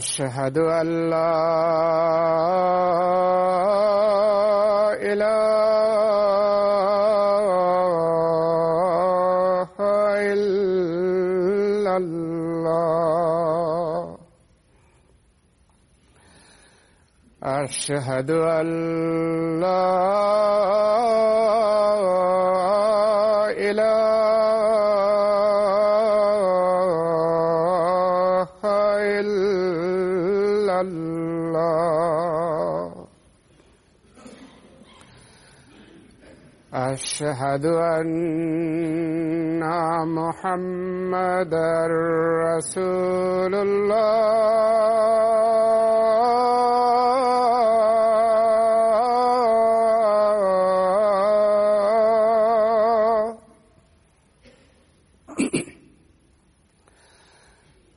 أشهد أن لا إله إلا الله. أشهد أن لا أشهد أن محمدا رسول الله.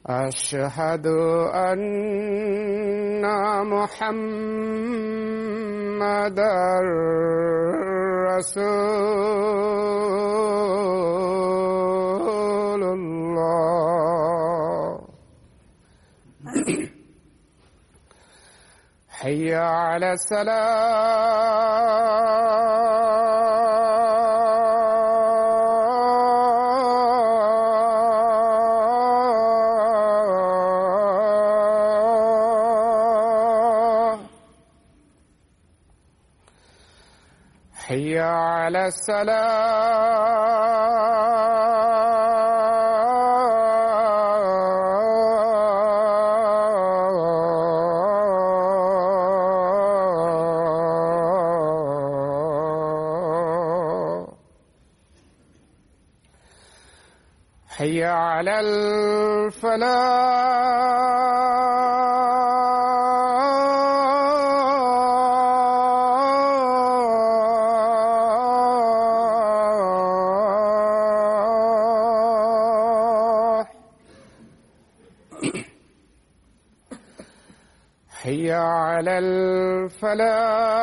أشهد أن محمدا رسول الله. حي على السلام. السلام. حي على الفلاح. الفلاح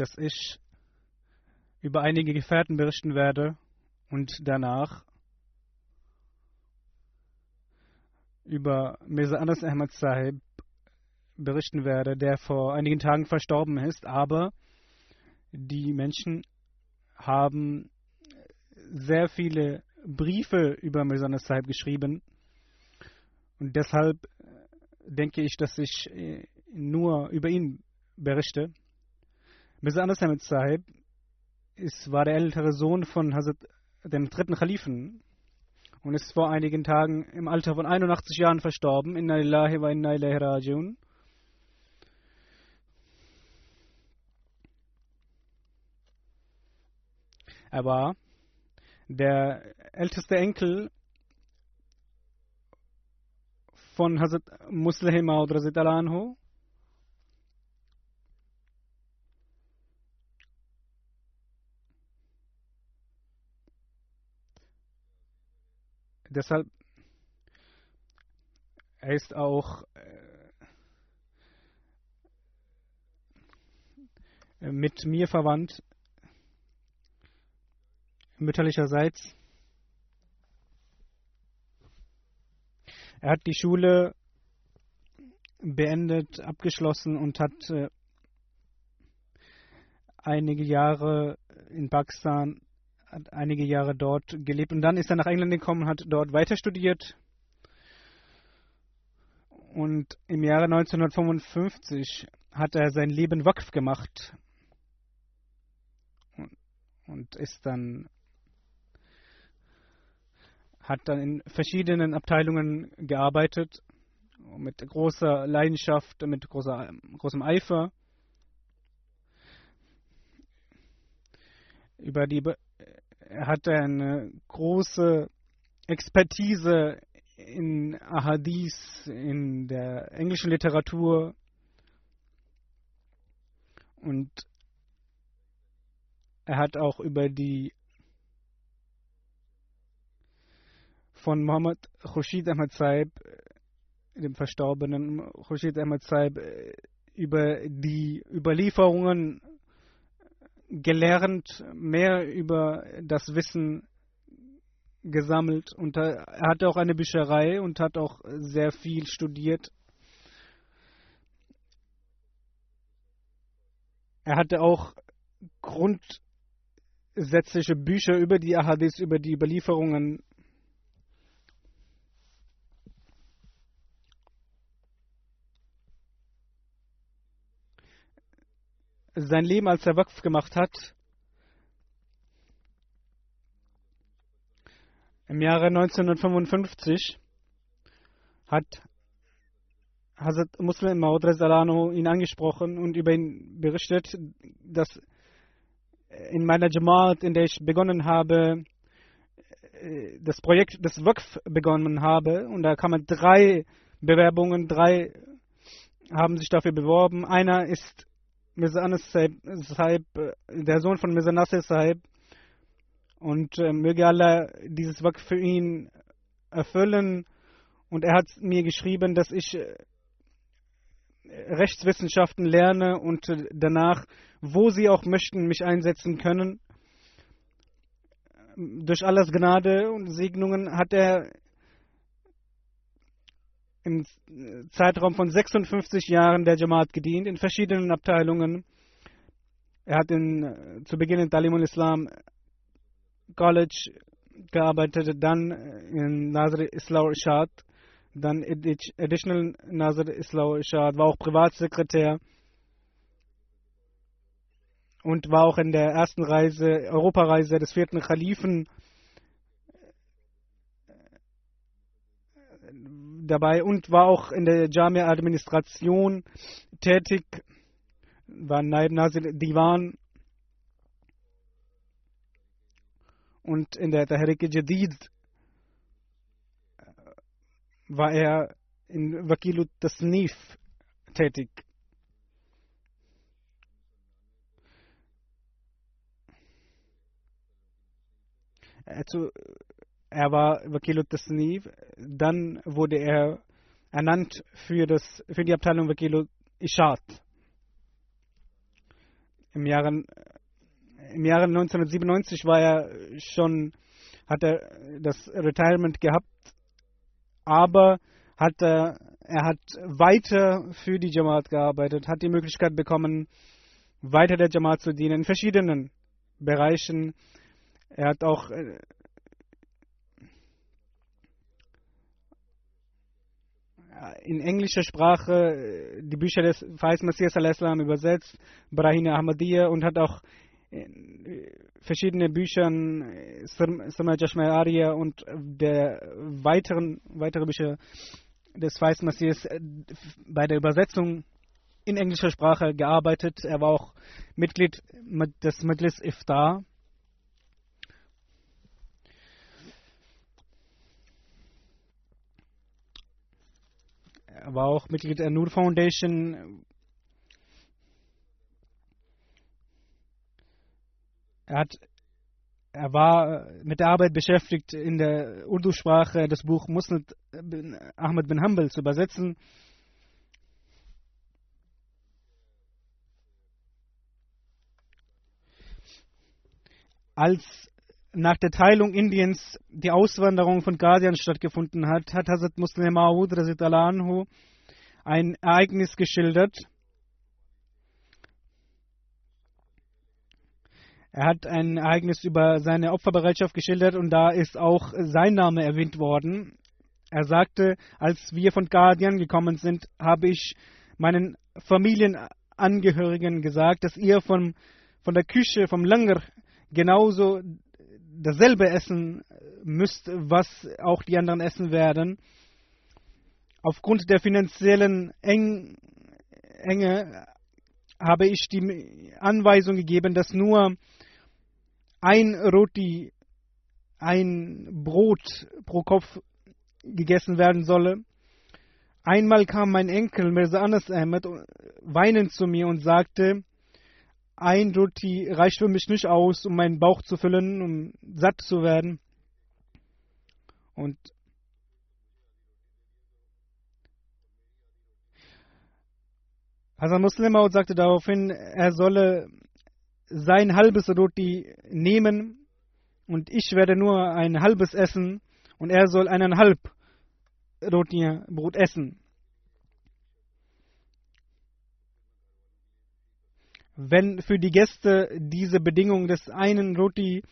dass ich über einige Gefährten berichten werde und danach über Mirza Anas Ahmad Sahib berichten werde, der vor einigen Tagen verstorben ist, aber die Menschen haben sehr viele Briefe über Mirza Anas Sahib geschrieben und deshalb denke ich, dass ich äh, nur über ihn berichte. Mirza Anas Ahmad Sahib ist, war der ältere Sohn von Hazrat, dem dritten Khalifen und ist vor einigen Tagen im Alter von 81 Jahren verstorben. Inna lillahi wa inna ilaihi rajiun. Er war der älteste Enkel von Hazrat Muslim Maud anhu. Deshalb er ist auch äh, mit mir verwandt, mütterlicherseits. Er hat die Schule beendet, abgeschlossen und hat äh, einige Jahre in Pakistan hat einige Jahre dort gelebt und dann ist er nach England gekommen, hat dort weiter studiert. Und im Jahre 1955 hat er sein Leben Wakf gemacht und, und ist dann hat dann in verschiedenen Abteilungen gearbeitet mit großer Leidenschaft, mit großer, großem Eifer. Über die er hatte eine große Expertise in Ahadith, in der englischen Literatur. Und er hat auch über die von Muhammad Khurshid Ahmad Saib, dem verstorbenen Khurshid Ahmad Saib, über die Überlieferungen gelernt, mehr über das Wissen gesammelt und er hatte auch eine Bücherei und hat auch sehr viel studiert. Er hatte auch grundsätzliche Bücher über die Ahadith, über die Überlieferungen. Sein Leben, als er Waqf gemacht hat, Im Jahre 1955 hat Hazrat Muslim Maud Salano ihn angesprochen und über ihn berichtet, dass in meiner Jamaat, in der ich begonnen habe, das Projekt des WÖKF begonnen habe, und da kamen drei Bewerbungen, drei haben sich dafür beworben. Einer ist Mirza Anas Sahib, der Sohn von Mirza Nasir Sahib, und äh, möge Allah dieses Werk für ihn erfüllen. Und er hat mir geschrieben, dass ich äh, Rechtswissenschaften lerne und äh, danach, wo sie auch möchten, mich einsetzen können. Durch Allahs Gnade und Segnungen hat er im Zeitraum von 56 Jahren der Jamaat gedient, in verschiedenen Abteilungen. Er hat in, äh, zu Beginn in Talim al-Islam College gearbeitet, dann in Nazar Islau Ishad, dann Additional Nazar Islau Ishad, war auch Privatsekretär und war auch in der ersten Reise, Europareise des vierten Khalifen dabei und war auch in der Jamia Administration tätig, war Naib Nazir Divan und in der Tahrik Jadid äh, war er in Wakilut Tasnif tätig. Also, er war Wakilut Tasnif, dann wurde er ernannt für, das, für die Abteilung Wakilut Ishat. Im Jahre, Im Jahre 1997 war er schon, hat er das Retirement gehabt, aber hat er, er hat weiter für die Jamaat gearbeitet, hat die Möglichkeit bekommen, weiter der Jamaat zu dienen in verschiedenen Bereichen. Er hat auch in englischer Sprache die Bücher des Fais Messias al-Islam übersetzt, Brahina Ahmadiyya und hat auch verschiedene Bücher, Sama Jashma Arya und der weiteren weitere Bücher des Fais Messias bei der Übersetzung in englischer Sprache gearbeitet. Er war auch Mitglied des Majlis Iftar war auch Mitglied der Nur Foundation. Er, hat, er war mit der Arbeit beschäftigt, in der Urdu-Sprache das Buch Musnad Ahmed bin Hanbal zu übersetzen. Als nach der Teilung Indiens die Auswanderung von Ghazian stattgefunden hat, hat Hazrat Muslim Maud anhu ein Ereignis geschildert. Er hat ein Ereignis über seine Opferbereitschaft geschildert und da ist auch sein Name erwähnt worden. Er sagte, als wir von Guardian gekommen sind, habe ich meinen Familienangehörigen gesagt, dass ihr von, von der Küche, vom Langer, genauso dasselbe essen müsst, was auch die anderen essen werden. Aufgrund der finanziellen Eng Enge habe ich die Anweisung gegeben, dass nur ein Roti, ein Brot pro Kopf gegessen werden solle. Einmal kam mein Enkel Mirza Anas Ahmed weinend zu mir und sagte, ein Roti reicht für mich nicht aus, um meinen Bauch zu füllen, um satt zu werden. Und Hasan Muslimaut sagte daraufhin, er solle sein halbes Roti nehmen und ich werde nur ein halbes essen und er soll eineinhalb Roti Brot essen. Wenn für die Gäste diese Bedingung des einen Roti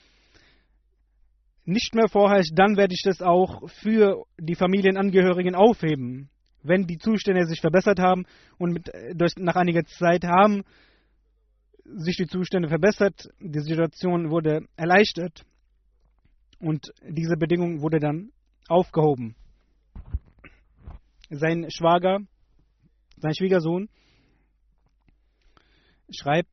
nicht mehr vorherrscht, dann werde ich das auch für die Familienangehörigen aufheben. Wenn die Zustände sich verbessert haben und mit, durch, nach einiger Zeit haben sich die Zustände verbessert, die Situation wurde erleichtert und diese Bedingung wurde dann aufgehoben. Sein Schwager, sein Schwiegersohn, schreibt,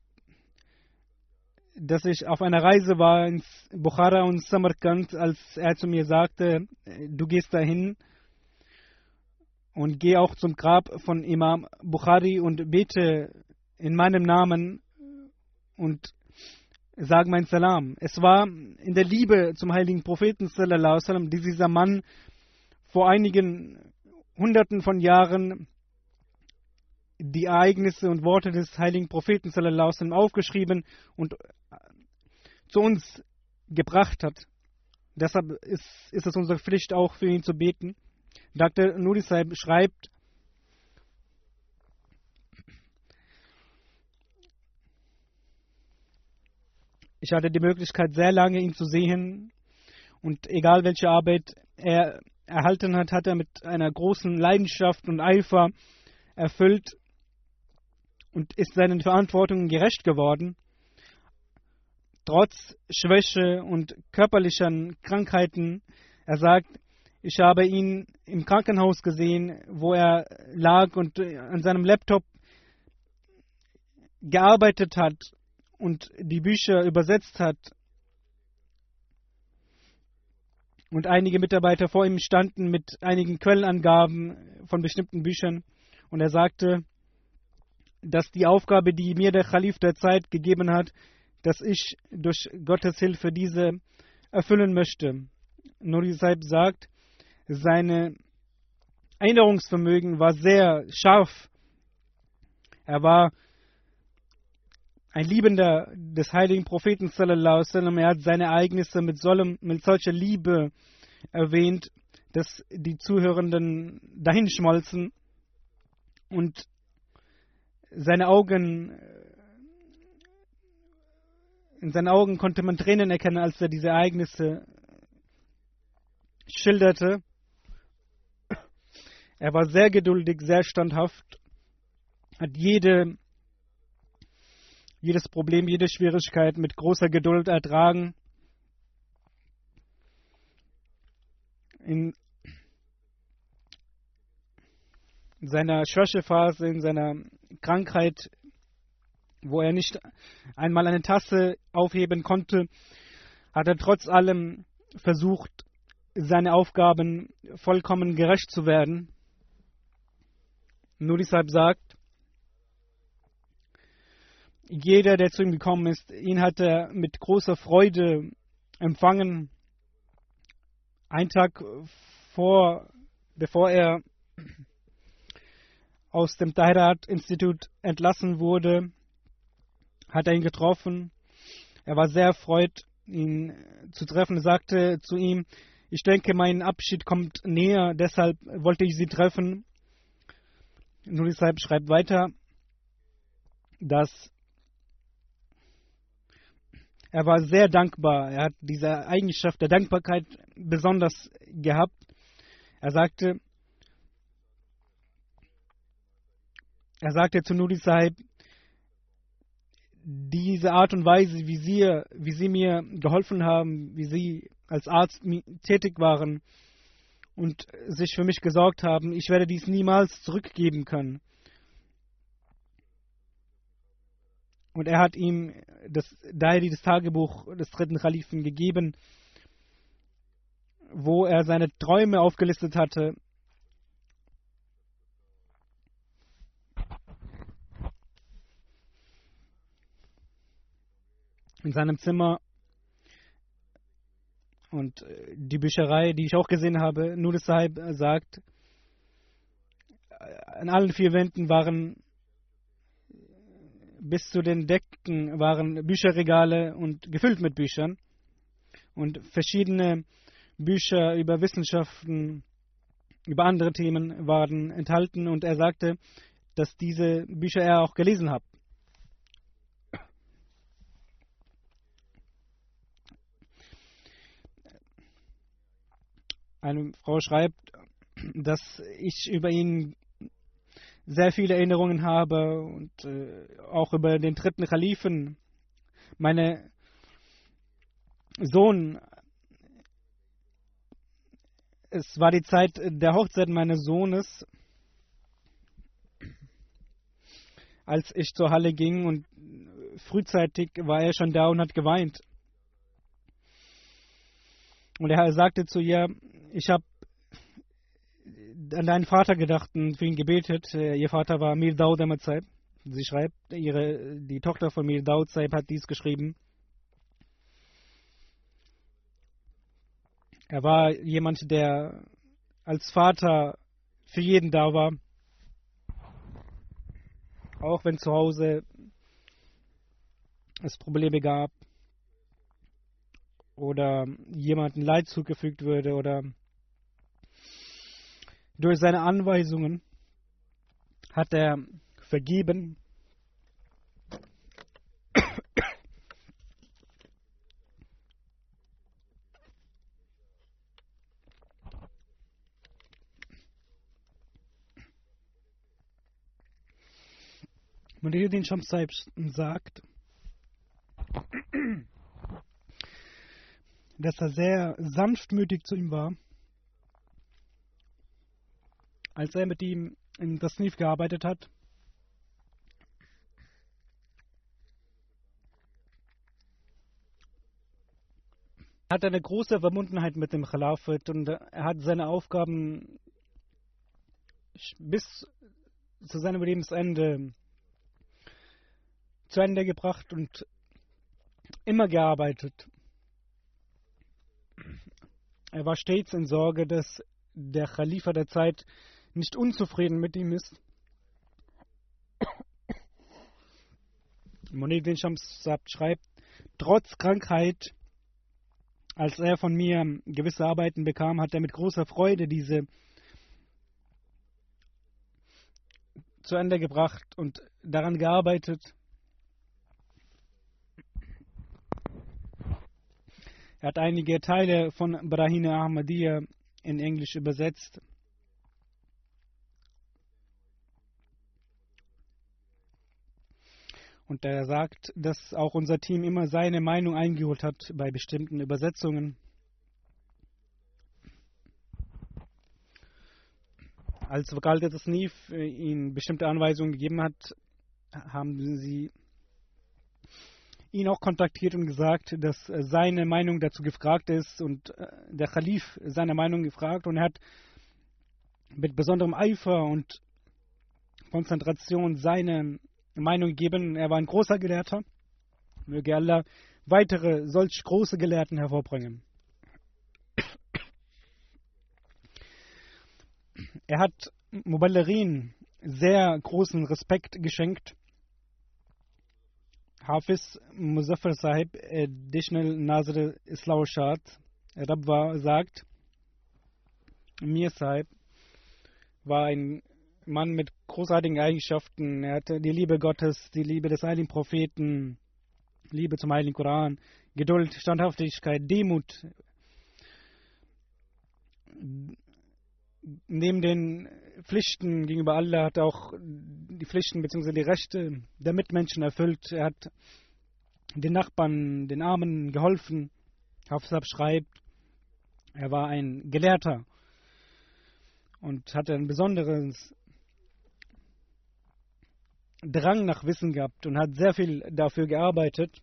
dass ich auf einer Reise war ins Bukhara und Samarkand, als er zu mir sagte, du gehst dahin und geh auch zum Grab von Imam Bukhari und bete in meinem Namen und sag mein Salam. Es war in der Liebe zum heiligen Propheten sallallahu sallam, die dieser Mann vor einigen Hunderten von Jahren die Ereignisse und Worte des heiligen Propheten sallam, aufgeschrieben und äh, zu uns gebracht hat. Deshalb ist, ist es unsere Pflicht, auch für ihn zu beten. Dr. Nurisai schreibt, ich hatte die Möglichkeit, sehr lange ihn zu sehen und egal welche Arbeit er erhalten hat, hat er mit einer großen Leidenschaft und Eifer erfüllt und ist seinen Verantwortungen gerecht geworden. Trotz Schwäche und körperlichen Krankheiten, er sagt, ich habe ihn im Krankenhaus gesehen, wo er lag und an seinem Laptop gearbeitet hat und die Bücher übersetzt hat. Und einige Mitarbeiter vor ihm standen mit einigen Quellenangaben von bestimmten Büchern. Und er sagte, dass die Aufgabe, die mir der Khalif der Zeit gegeben hat, dass ich durch Gottes Hilfe diese erfüllen möchte. Nuri Saib sagt, seine Erinnerungsvermögen war sehr scharf. Er war ein Liebender des heiligen Propheten sallallahu sallam. Er hat seine Ereignisse mit, sollem, mit solcher Liebe erwähnt, dass die Zuhörenden dahinschmolzen und seine Augen in seinen Augen konnte man Tränen erkennen, als er diese Ereignisse schilderte. Er war sehr geduldig, sehr standhaft, hat jede, jedes Problem, jede Schwierigkeit mit großer Geduld ertragen. In seiner Schwächephase, in seiner Krankheit, wo er nicht einmal eine Tasse aufheben konnte, hat er trotz allem versucht, seine Aufgaben vollkommen gerecht zu werden. Nur deshalb sagt, jeder, der zu ihm gekommen ist, ihn hat er mit großer Freude empfangen. Ein Tag vor, bevor er aus dem Tahirat-Institut entlassen wurde, hat er ihn getroffen. Er war sehr erfreut, ihn zu treffen. Er sagte zu ihm, ich denke, mein Abschied kommt näher, deshalb wollte ich Sie treffen. Nur deshalb schreibt weiter, dass er war sehr dankbar. Er hat diese Eigenschaft der Dankbarkeit besonders gehabt. Er sagte, er sagte zu Nuri Sahib, diese Art und Weise, wie Sie, wie Sie mir geholfen haben, wie Sie als Arzt tätig waren und sich für mich gesorgt haben, ich werde dies niemals zurückgeben können. Und er hat ihm das Diary, das Tagebuch des dritten Kalifen gegeben, wo er seine Träume aufgelistet hatte. In seinem Zimmer. Und äh, die Bücherei, die ich auch gesehen habe, Nur Sahib sagt, äh, an allen vier Wänden waren bis zu den Decken waren Bücherregale und gefüllt mit Büchern. Und verschiedene Bücher über Wissenschaften, über andere Themen waren enthalten. Und er sagte, dass diese Bücher er auch gelesen hat. Eine Frau schreibt, dass ich über ihn sehr viele Erinnerungen habe und äh, auch über den dritten Kalifen. Meine Sohn, es war die Zeit der Hochzeit meines Sohnes, als ich zur Halle ging und frühzeitig war er schon da und hat geweint. Und er sagte zu ihr, ich habe an deinen Vater gedacht und für ihn gebetet. Äh, ihr Vater war Mir Daud Ahmad. Sie schreibt, ihre, die Tochter von Mir Daud Saib hat dies geschrieben. Er war jemand, der als Vater für jeden da war. Auch wenn zu Hause es Probleme gab oder jemandem Leid zugefügt würde oder durch seine Anweisungen hat er vergeben. Muhyiddin Shamsaib sagt, dass er sehr sanftmütig zu ihm war als er mit ihm in das Tasnif gearbeitet hat, hat eine große Verbundenheit mit dem Khilafat und er hat seine Aufgaben bis zu seinem Lebensende zu Ende gebracht und immer gearbeitet. Er war stets in Sorge, dass der Khalifa der Zeit nicht unzufrieden mit ihm ist. Monedin Shams schreibt, trotz Krankheit als er von mir gewisse Arbeiten bekam, hat er mit großer Freude diese zu Ende gebracht und daran gearbeitet. Er hat einige Teile von Brahine Ahmadiyya in Englisch übersetzt. Und er sagt, dass auch unser Team immer seine Meinung eingeholt hat bei bestimmten Übersetzungen. Als Vokal Tasnif ihm bestimmte Anweisungen gegeben hat, haben sie ihn auch kontaktiert und gesagt, dass seine Meinung dazu gefragt ist und äh, der Khalif seine Meinung gefragt und er hat mit besonderem Eifer und Konzentration seine Meinung gegeben. Er war ein großer Gelehrter. Möge Allah weitere solch große Gelehrten hervorbringen. Er hat Muballerin sehr großen Respekt geschenkt. Hafiz Muzaffar Sahib, Additional Nazir Islawashad, Rabwa sagt, Mir Sahib war ein Mann mit großartigen Eigenschaften. Er hatte die Liebe Gottes, die Liebe des heiligen Propheten, Liebe zum heiligen Koran, Geduld, Standhaftigkeit, Demut. Neben den Pflichten gegenüber Allah hat auch die Pflichten bzw. die Rechte der Mitmenschen erfüllt. Er hat den Nachbarn, den Armen geholfen. Hafsab schreibt, er war ein Gelehrter und hatte ein besonderes Drang nach Wissen gehabt und hat sehr viel dafür gearbeitet.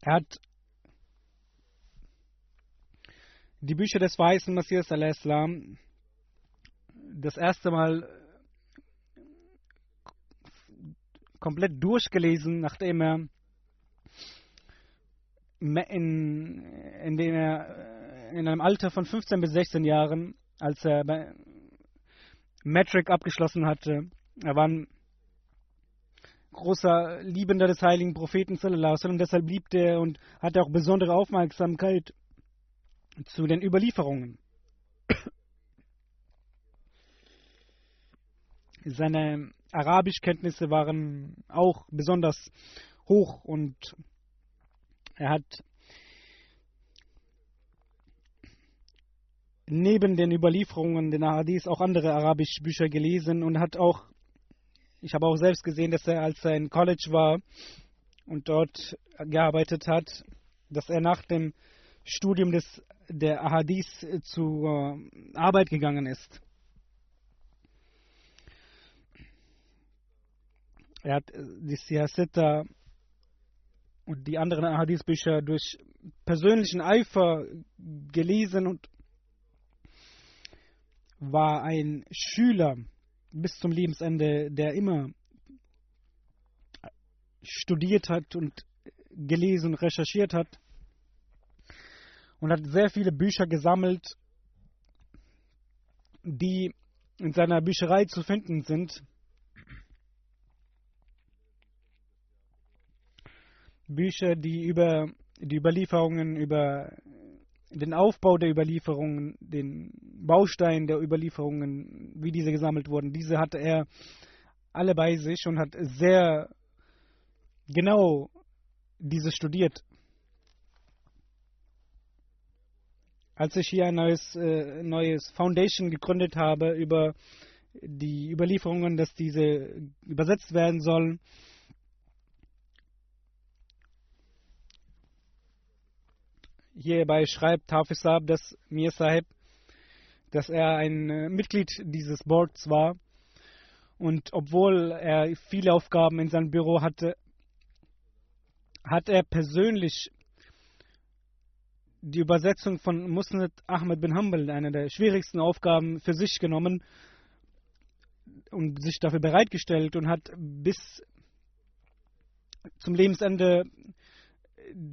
Er hat die Bücher des weißen Messias al-Islam das erste Mal komplett durchgelesen, nachdem er in, in, dem er in einem Alter von 15 bis 16 Jahren als er bei Metric abgeschlossen hatte. Er war ein großer Liebender des heiligen Propheten und deshalb liebte er und hatte auch besondere Aufmerksamkeit zu den Überlieferungen. Seine Arabischkenntnisse waren auch besonders hoch und er hat neben den Überlieferungen, den Hadith, auch andere arabische Bücher gelesen und hat auch, ich habe auch selbst gesehen, dass er, als er in College war und dort gearbeitet hat, dass er nach dem Studium des, der Ahadith zur Arbeit gegangen ist. Er hat die Siyasetta und die anderen Ahadith-Bücher durch persönlichen Eifer gelesen und war ein Schüler bis zum Lebensende, der immer studiert hat und gelesen, recherchiert hat und hat sehr viele Bücher gesammelt, die in seiner Bücherei zu finden sind. Bücher, die über die Überlieferungen über den Aufbau der Überlieferungen, den Baustein der Überlieferungen, wie diese gesammelt wurden, diese hatte er alle bei sich und hat sehr genau diese studiert. Als ich hier ein neues, äh, neues Foundation gegründet habe über die Überlieferungen, dass diese übersetzt werden sollen, hierbei schreibt Hafiz Saab, dass Mir Sahib, dass er ein äh, Mitglied dieses Boards war. Und obwohl er viele Aufgaben in seinem Büro hatte, hat er persönlich die Übersetzung von Musnad Ahmed bin Hanbal, eine der schwierigsten Aufgaben, für sich genommen und sich dafür bereitgestellt und hat bis zum Lebensende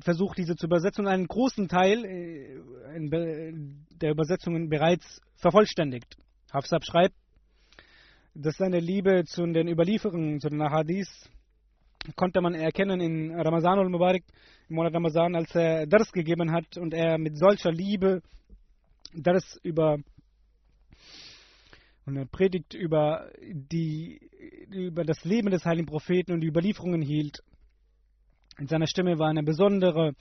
versucht, diese zu übersetzen und einen großen Teil äh, der Übersetzungen bereits vervollständigt. Hafsab schreibt, dass seine Liebe zu den Überlieferungen, zu den Ahadis, konnte man erkennen in Ramazan al-Mubarak, im Monat Ramazan, als er Dars gegeben hat und er mit solcher Liebe Dars über und er predigt über die über das Leben des heiligen Propheten und die Überlieferungen hielt. In seiner Stimme war eine besondere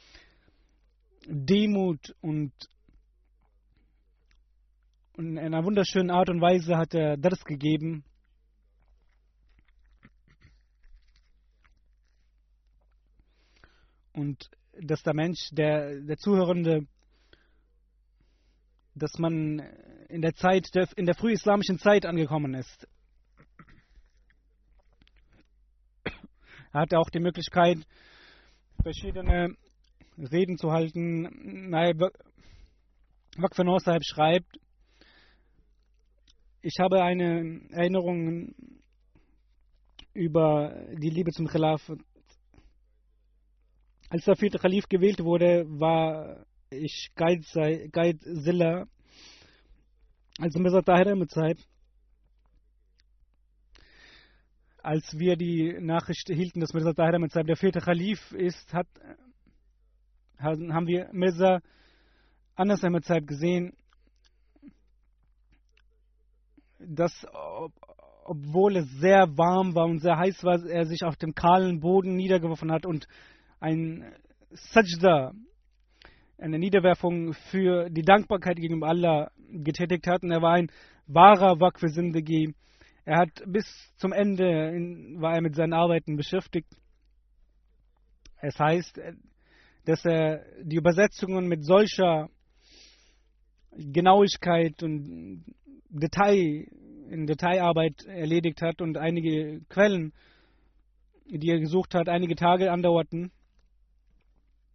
Demut und in einer wunderschönen Art und Weise hat er das gegeben. Und dass der Mensch, der, der Zuhörende, dass man in der Zeit, in der frühislamischen Zeit angekommen ist. Er hatte auch die Möglichkeit, verschiedene Reden zu halten. Wakfenor Sahib schreibt, ich habe eine Erinnerung über die Liebe zum Khilaf. Als der vierte Khalif gewählt wurde, war ich Guide Zilla, also Mirza Tahir mit Zeit. Als wir die Nachricht erhielten, dass Mirza Tahir mit der vierte Khalif ist, hat, haben wir Mirza Anas Ahmed gesehen, dass obwohl es sehr warm war und sehr heiß war, er sich auf dem kahlen Boden niedergeworfen hat und ein Sajda, eine Niederwerfung für die Dankbarkeit gegenüber Allah getätigt hat. Und er war ein wahrer Sindagi. Er hat bis zum Ende in, war er mit seinen Arbeiten beschäftigt. Es heißt, dass er die Übersetzungen mit solcher Genauigkeit und Detail, in Detailarbeit erledigt hat und einige Quellen, die er gesucht hat, einige Tage andauerten.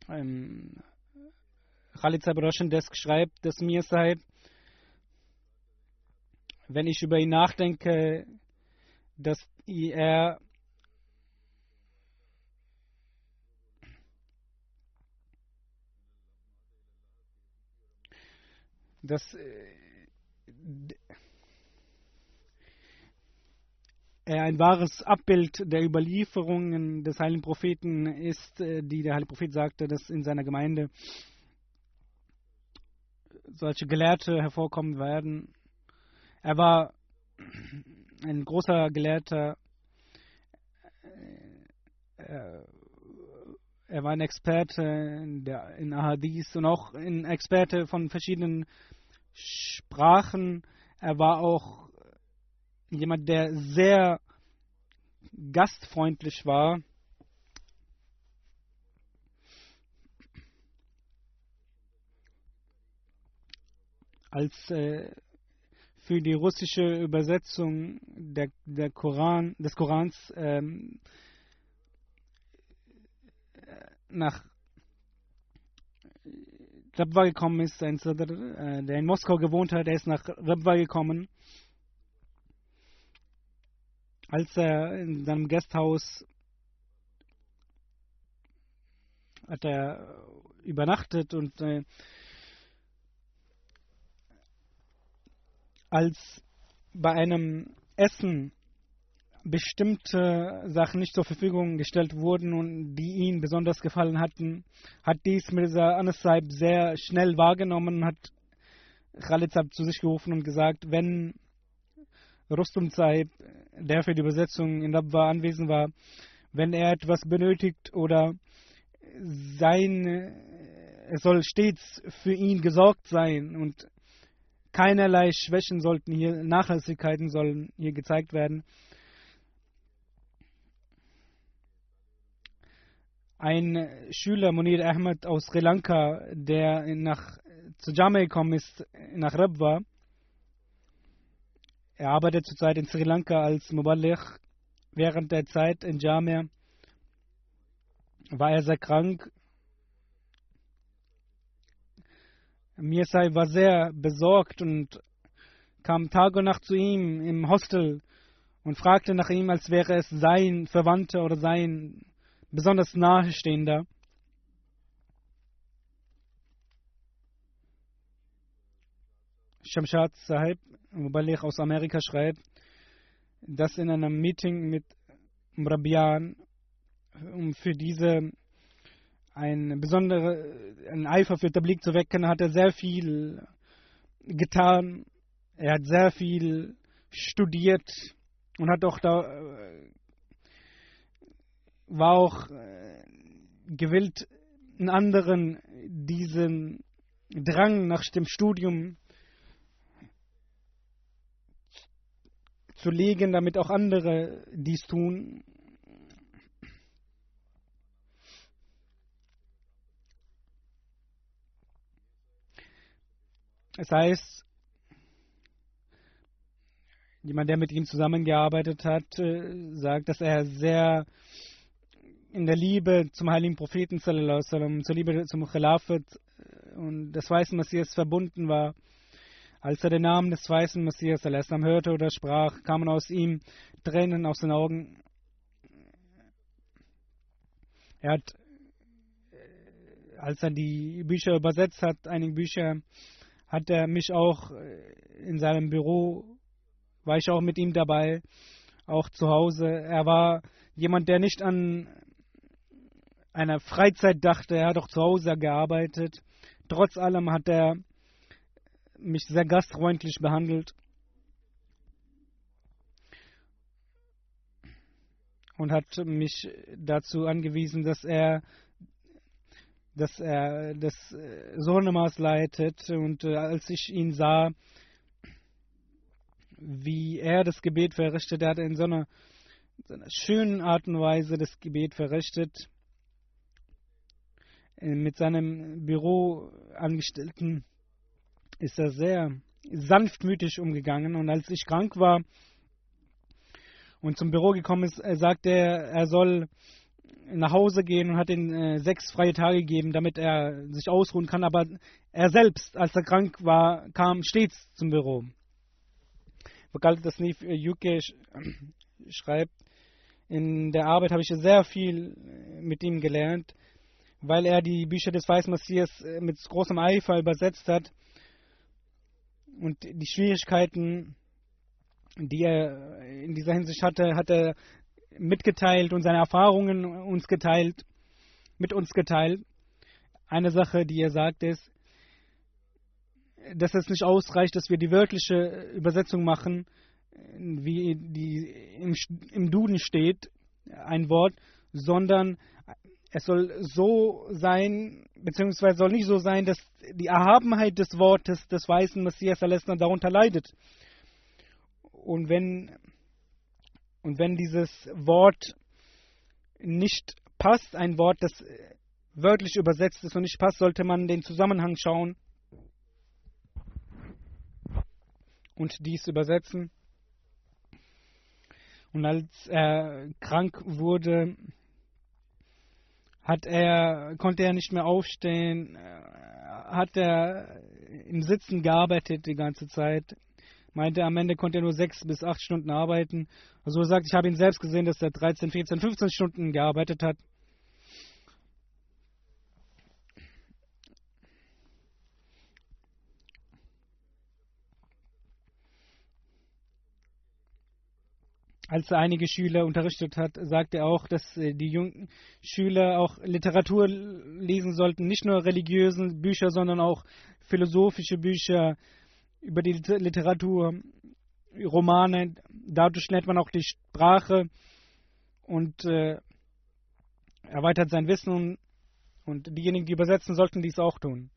Ähm, Khalid Saib Desk schreibt, dass mir Sahib, wenn ich über ihn nachdenke, dass er dass er ein wahres Abbild der Überlieferungen des heiligen Propheten ist, äh, die der heilige Prophet sagte, dass in seiner Gemeinde solche Gelehrte hervorkommen werden. Er war ein großer Gelehrter. Äh, er war ein Experte in, der, in Ahadith und auch ein Experte von verschiedenen Sprachen. Er war auch jemand, der sehr gastfreundlich war. Als äh, für die russische Übersetzung der, der Koran, des Korans ähm, nach Rabwa gekommen ist, ein Sadr, äh, der in Moskau gewohnt hat, der ist nach Rabwa gekommen als er in seinem Gasthaus hat er übernachtet und äh, als bei einem Essen bestimmte Sachen nicht zur Verfügung gestellt wurden und die ihm besonders gefallen hatten, hat dies Mirza Anas sehr schnell wahrgenommen, hat Khalid Saib zu sich gerufen und gesagt, wenn Rustum Saib, der für die Übersetzung in Rabwa anwesend war, wenn er etwas benötigt oder sein, es soll stets für ihn gesorgt sein und keinerlei Schwächen sollten hier, Nachlässigkeiten sollen hier gezeigt werden. Ein Schüler, Munir Ahmed aus Sri Lanka, der nach, zu Jamaica gekommen ist, nach Rabwa, er arbeitet zurzeit in Sri Lanka als Muballigh. Während der Zeit in Jamia war er sehr krank. Mirsai war sehr besorgt und kam Tag und Nacht zu ihm im Hostel und fragte nach ihm, als wäre es sein Verwandter oder sein besonders Nahestehender. Shamshad Sahib, Mubaligh aus Amerika, schreibt, dass in einem Meeting mit Mrabian, um für diese ein besondere ein Eifer für Tablik zu wecken, hat er sehr viel getan. Er hat sehr viel studiert und hat auch da war auch äh, gewillt, in anderen diesen Drang nach dem Studium zu legen, damit auch andere dies tun. Es heißt, jemand, der mit ihm zusammengearbeitet hat, äh, sagt, dass er sehr in der Liebe zum heiligen Propheten, sallam, zur Liebe zum Khilafat äh, und des weißen Messias verbunden war. Als er den Namen des weißen Messias sallam, hörte oder sprach, kamen aus ihm Tränen aus den Augen. Er hat, äh, als er die Bücher übersetzt hat, einige Bücher, hat er mich auch äh, in seinem Büro, war ich auch mit ihm dabei, auch zu Hause. Er war jemand, der nicht an einer Freizeit dachte. Er hat auch zu Hause gearbeitet. Trotz allem hat er mich sehr gastfreundlich behandelt. Und hat mich dazu angewiesen, dass er dass er das Sohnemaß leitet. Und äh, als ich ihn sah, wie er das Gebet verrichtet, er hat in so einer, so einer schönen Art und Weise das Gebet verrichtet. Äh, mit seinem Büroangestellten ist er sehr sanftmütig umgegangen. Und als ich krank war und zum Büro gekommen ist, sagte er, er soll nach Hause gehen und hat ihm äh, sechs freie Tage gegeben, damit er sich ausruhen kann. Aber er selbst, als er krank war, kam stets zum Büro. Vakalt das nicht UK schreibt, in der Arbeit habe ich sehr viel äh, mit ihm gelernt weil er die Bücher des Weißen Messias äh, mit großem Eifer übersetzt hat und die Schwierigkeiten, die er in dieser Hinsicht hatte, hat er mitgeteilt und seine Erfahrungen uns geteilt, mit uns geteilt. Eine Sache, die er sagt, ist, dass es nicht ausreicht, dass wir die wörtliche Übersetzung machen, wie die im, Duden steht, ein Wort, sondern es soll so sein, beziehungsweise soll nicht so sein, dass die Erhabenheit des Wortes des weißen Messias Alesna darunter leidet. Und wenn, und wenn dieses Wort nicht passt, ein Wort, das wörtlich übersetzt ist und nicht passt, sollte man den Zusammenhang schauen und dies übersetzen. Und als er krank wurde, hat er, konnte er nicht mehr aufstehen, äh, hat er im Sitzen gearbeitet die ganze Zeit. Meinte, am Ende konnte er nur sechs bis acht Stunden arbeiten. Also sagt, ich habe ihn selbst gesehen, dass er 13, 14, 15 Stunden gearbeitet hat. Als er einige Schüler unterrichtet hat, sagte er auch, dass äh, die jungen Schüler auch Literatur lesen sollten, nicht nur religiöse Bücher, sondern auch philosophische Bücher über die Literatur, Romane. Dadurch lernt man auch die Sprache und äh, erweitert sein Wissen und diejenigen, die übersetzen, sollten dies auch tun.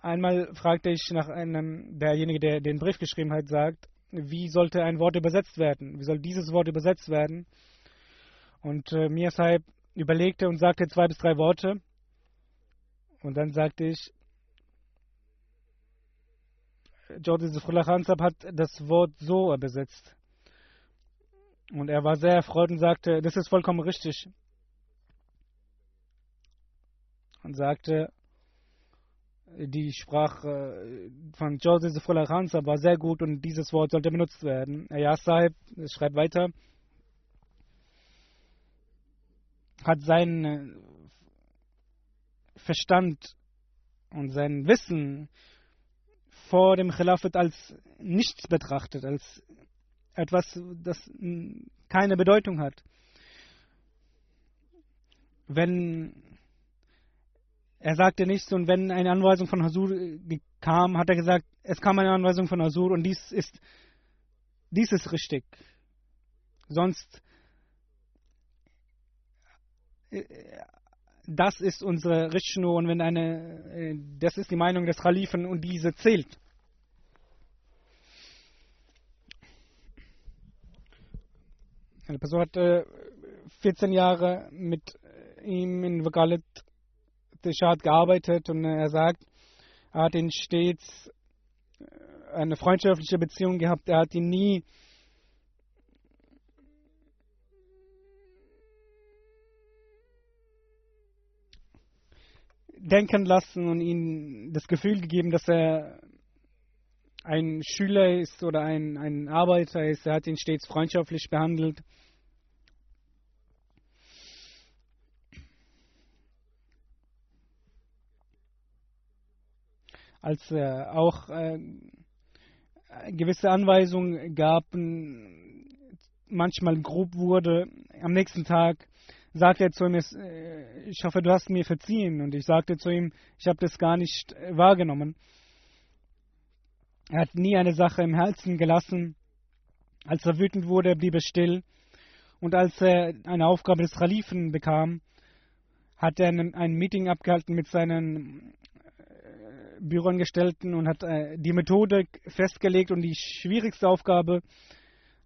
Einmal fragte ich nach einem, derjenige, der den Brief geschrieben hat, sagt, wie sollte ein Wort übersetzt werden? Wie soll dieses Wort übersetzt werden? Und äh, Mia Sahib überlegte und sagte zwei bis drei Worte. Und dann sagte ich, Jordi Zufrullah Khansab hat das Wort so übersetzt. Und er war sehr erfreut und sagte, das ist vollkommen richtig. Und sagte, die Sprache von Joseph Khansa war sehr gut und dieses Wort sollte benutzt werden. Ayas Sahib schreibt weiter, hat seinen Verstand und sein Wissen vor dem Khilafat als nichts betrachtet, als etwas, das keine Bedeutung hat. Wenn er sagte nichts und wenn eine Anweisung von Hasur kam, hat er gesagt, es kam eine Anweisung von Hasur und dies ist, dies ist richtig. Sonst, äh, das ist unsere Richtschnur und wenn eine, äh, das ist die Meinung des Khalifen und diese zählt. Eine Person hat 14 Jahre mit ihm in Wakalet Shad gearbeitet und er sagt, er hat ihn stets äh, eine freundschaftliche Beziehung gehabt. Er hat ihn nie denken lassen und ihm das Gefühl gegeben, dass er ein Schüler ist oder ein, ein Arbeiter ist. Er hat ihn stets freundschaftlich behandelt. Als äh, auch äh, gewisse Anweisungen gab, manchmal grob wurde. Am nächsten Tag sagte er zu ihm, äh, ich hoffe, du hast mir verziehen. Und ich sagte zu ihm, ich habe das gar nicht äh, wahrgenommen. Er hat nie eine Sache im Herzen gelassen. Als er wütend wurde, blieb er still. Und als er eine Aufgabe des Khalifen bekam, hat er ein Meeting abgehalten mit seinen Büroangestellten und hat äh, die Methode festgelegt und die schwierigste Aufgabe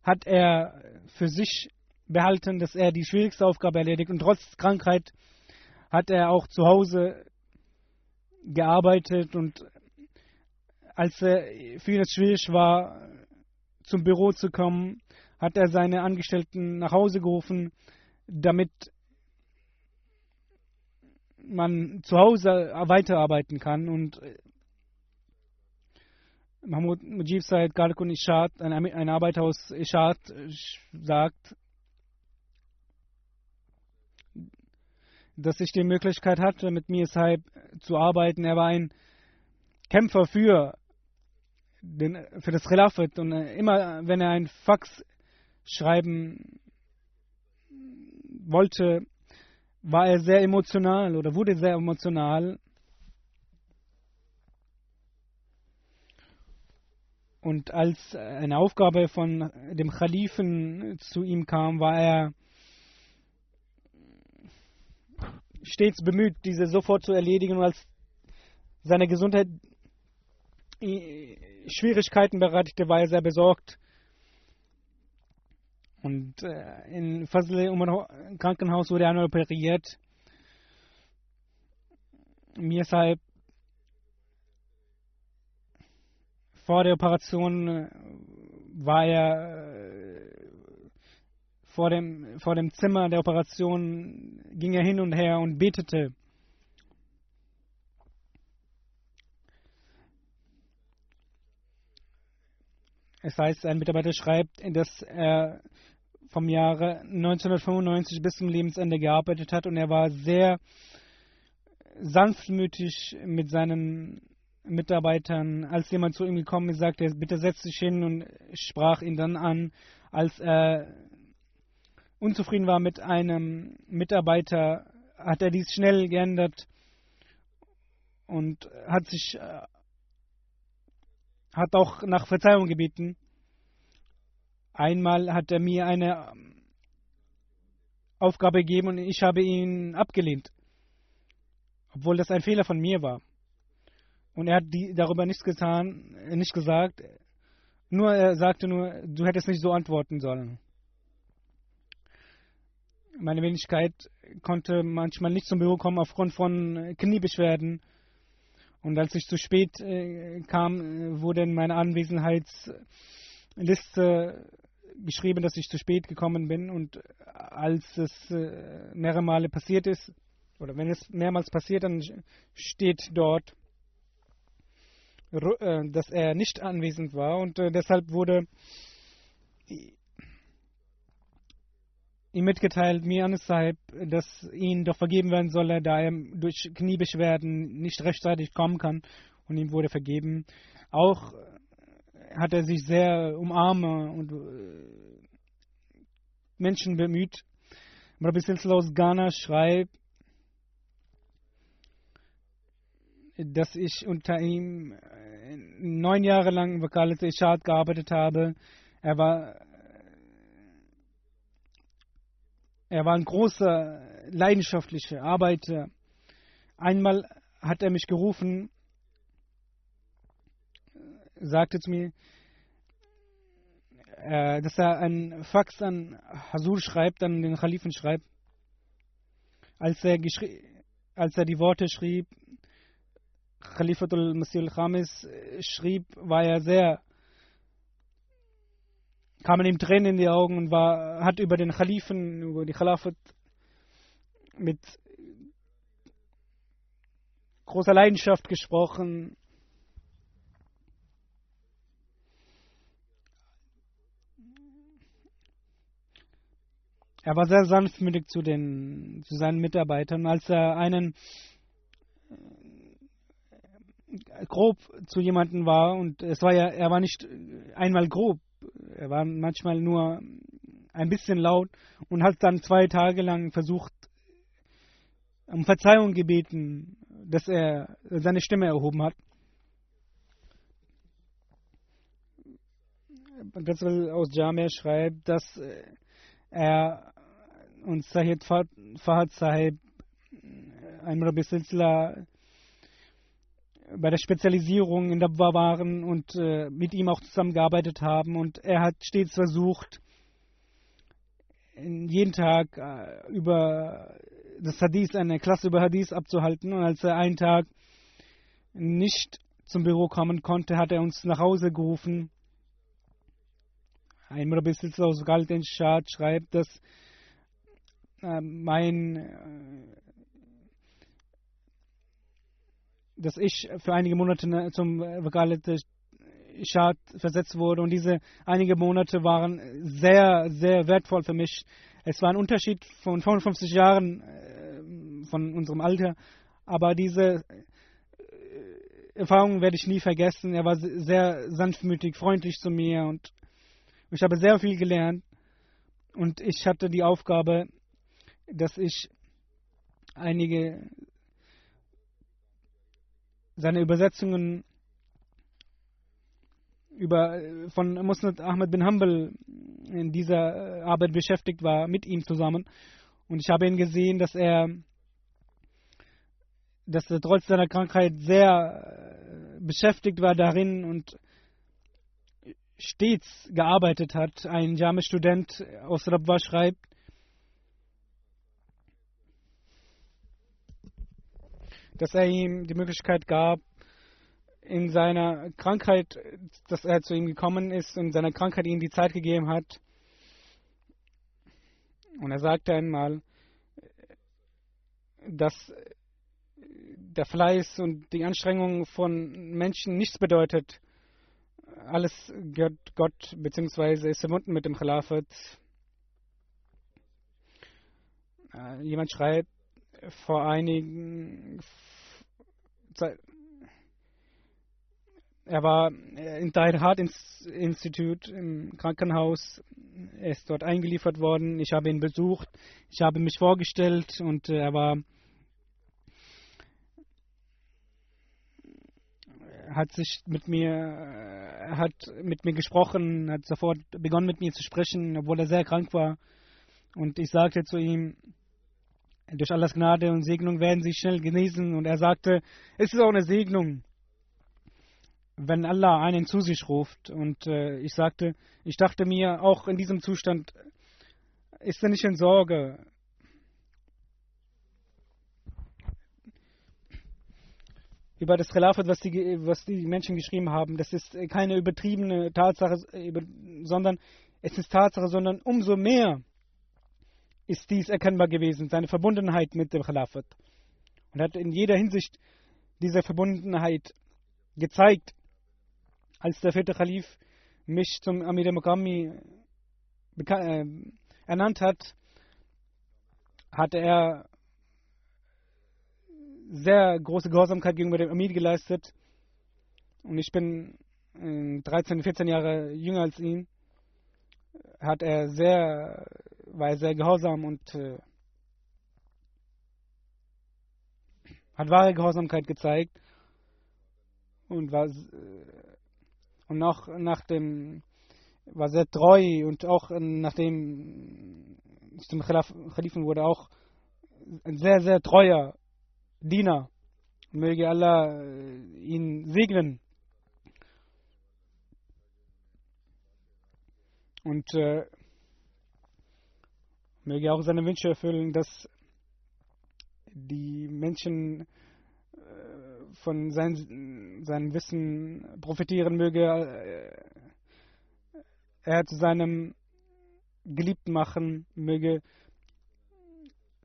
hat er für sich behalten, dass er die schwierigste Aufgabe erledigt. Und trotz Krankheit hat er auch zu Hause gearbeitet und als er für ihn es schwierig war, zum Büro zu kommen, hat er seine Angestellten nach Hause gerufen, damit man zu Hause weiterarbeiten kann. Und äh, Mahmoud Mujib Said Galkun Ishad, ein, Arbeiter aus Ishad, sagt, dass ich die Möglichkeit hatte, mit mir Saib zu arbeiten. Er war ein Kämpfer für, den, für das Khilafat und äh, immer, wenn er ein Fax schreiben wollte, war er sehr emotional oder wurde sehr emotional. Und als eine Aufgabe von dem Khalifen zu ihm kam, war er stets bemüht, diese sofort zu erledigen. Und als seine Gesundheit Schwierigkeiten bereitete, war er sehr besorgt. Und äh, in Fazle Umar Krankenhaus wurde er einmal operiert. Mir deshalb vor der Operation äh, war er äh, vor dem, vor dem Zimmer der Operation, ging er hin und her und betete. Es heißt, ein Mitarbeiter schreibt, dass er vom Jahre 1995 bis zum Lebensende gearbeitet hat und er war sehr sanftmütig mit seinen Mitarbeitern. Als jemand zu ihm gekommen ist, sagte er, bitte setz dich hin und sprach ihn dann an. Als er unzufrieden war mit einem Mitarbeiter, hat er dies schnell geändert und hat sich äh, hat auch nach Verzeihung gebeten. Einmal hat er mir eine ähm, Aufgabe gegeben und ich habe ihn abgelehnt, obwohl das ein Fehler von mir war. Und er hat die, darüber nichts getan, äh, nicht gesagt. Nur er sagte nur, du hättest nicht so antworten sollen. Meine Wenigkeit konnte manchmal nicht zum Büro kommen aufgrund von Kniebeschwerden. Und als ich zu spät äh, kam, äh, wurde in meiner Anwesenheitsliste geschrieben, dass ich zu spät gekommen bin und als es äh, mehrere Male passiert ist oder wenn es mehrmals passiert, dann steht dort, äh, dass er nicht anwesend war und äh, deshalb wurde ihm mitgeteilt, mir Anis Sahib, dass ihm doch vergeben werden solle, da er durch Kniebeschwerden nicht rechtzeitig kommen kann und ihm wurde vergeben. Auch hat er sich sehr um Arme und äh, Menschen bemüht. Rabbi Silsila aus Ghana schreibt, dass ich unter ihm äh, neun Jahre lang im Wakalat Ishad gearbeitet habe. Er war er war ein großer, leidenschaftlicher Arbeiter. Einmal hat er mich gerufen, sagte zu mir, äh, dass er ein Fax an Hasur schreibt, an den Khalifen schreibt. Als er, als er die Worte schrieb, Khalifatul Masih al-Khamis äh, schrieb, war er sehr kamen ihm Tränen in die Augen und war, hat über den Khalifen, über die Khalafat mit großer Leidenschaft gesprochen. Er war sehr sanftmütig zu, den, zu seinen Mitarbeitern. Als er einen äh, grob zu jemandem war und es war ja, er war nicht einmal grob, er war manchmal nur ein bisschen laut und hat dann zwei Tage lang versucht, um Verzeihung gebeten, dass er seine Stimme erhoben hat. Ghazal aus Jamia schreibt, dass äh, er und Sahid Fa- Fahad Sahib, ein Rabbi Silsila, bei der Spezialisierung in Dabwa waren und äh, mit ihm auch zusammengearbeitet haben. Und er hat stets versucht, jeden Tag äh, über das Hadith, eine Klasse über Hadith abzuhalten. Und als er einen Tag nicht zum Büro kommen konnte, hat er uns nach Hause gerufen. Ein Rabbi Silsila aus Galten schreibt, dass äh, mein äh, dass ich für einige Monate ne, zum Vakalet Schad versetzt wurde und diese einige Monate waren sehr, sehr wertvoll für mich. Es war ein Unterschied von 55 Jahren äh, von unserem Alter, aber diese äh, Erfahrung werde ich nie vergessen. Er war sehr sanftmütig, freundlich zu mir und ich habe sehr viel gelernt und ich hatte die Aufgabe, dass ich einige seine Übersetzungen über, von Musnad Ahmed bin Hanbal in dieser Arbeit beschäftigt war, mit ihm zusammen. Und ich habe ihn gesehen, dass er, dass er trotz seiner Krankheit sehr beschäftigt war darin und stets gearbeitet hat. Ein Jame-Student aus Rabwa schreibt, dass er ihm die Möglichkeit gab, in seiner Krankheit, dass er zu ihm gekommen ist und seiner Krankheit ihm die Zeit gegeben hat. Und er sagte einmal, dass der Fleiß und die Anstrengung von Menschen nichts bedeutet. Alles gehört Gott, beziehungsweise ist verbunden mit dem Khilafat. Jemand schreibt, vor einigen Zeit, er war im Tahir Heart Institut im Krankenhaus. Er ist dort eingeliefert worden. Ich habe ihn besucht. Ich habe mich vorgestellt und er war hat sich mit mir er hat mit mir gesprochen, hat sofort begonnen mit mir zu sprechen, obwohl er sehr krank war. Und ich sagte zu ihm, durch Allahs Gnade und Segnung werden sie schnell genesen. Und er sagte, es ist auch eine Segnung, wenn Allah einen zu sich ruft. Und äh, ich sagte, ich dachte mir, auch in diesem Zustand ist er nicht in Sorge. Über das Khilafat, was die, was die Menschen geschrieben haben, das ist keine übertriebene Tatsache, sondern es ist Tatsache, sondern umso mehr ist dies erkennbar gewesen, seine Verbundenheit mit dem Khilafat. und hat in jeder Hinsicht diese Verbundenheit gezeigt. Als der vierte Khalif mich zum Amir Mukammi äh, ernannt hat, hatte er sehr große Gehorsamkeit gegenüber dem Amir geleistet. Und ich bin 13, 14 Jahre jünger als ihn. Hat er sehr, war er sehr gehorsam und äh, hat wahre Gehorsamkeit gezeigt und war äh, und auch nach dem war sehr treu und auch nachdem ich zum Khalifen wurde auch ein sehr sehr treuer Diener. Möge Allah äh, ihn segnen und äh, möge auch seine Wünsche erfüllen dass die Menschen äh, von sein, seinem Wissen profitieren möge, äh, er zu seinem Geliebten machen möge.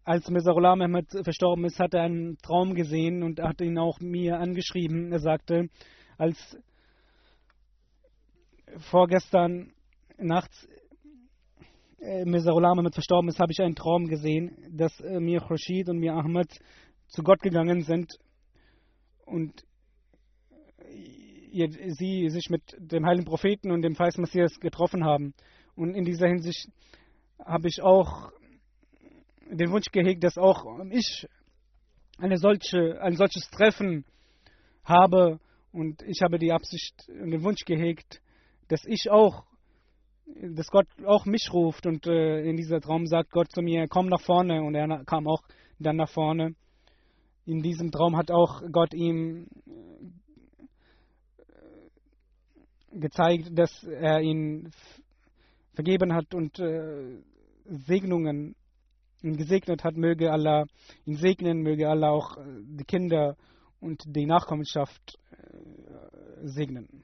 Als Mirza Ahmed verstorben ist, hat er einen Traum gesehen und hat ihn auch mir angeschrieben. Er sagte, als vorgestern nachts äh, Mirza Ghulam Ahmed verstorben ist, habe ich einen Traum gesehen, dass äh, mir Khurshid und mir Ahmed zu Gott gegangen sind und ihr, sie sich mit dem heiligen Propheten und dem Feist Messias getroffen haben. Und in dieser Hinsicht habe ich auch den Wunsch gehegt, dass auch ich eine solche, ein solches Treffen habe. Und ich habe die Absicht und den Wunsch gehegt, dass ich auch dass Gott auch mich ruft und äh, in dieser Traum sagt Gott zu mir, komm nach vorne und er kam auch dann nach vorne. In diesem Traum hat auch Gott ihm äh, gezeigt, dass er ihn vergeben hat und äh, Segnungen ihn gesegnet hat, möge Allah ihn segnen, möge Allah auch äh, die Kinder und die Nachkommenschaft äh, segnen.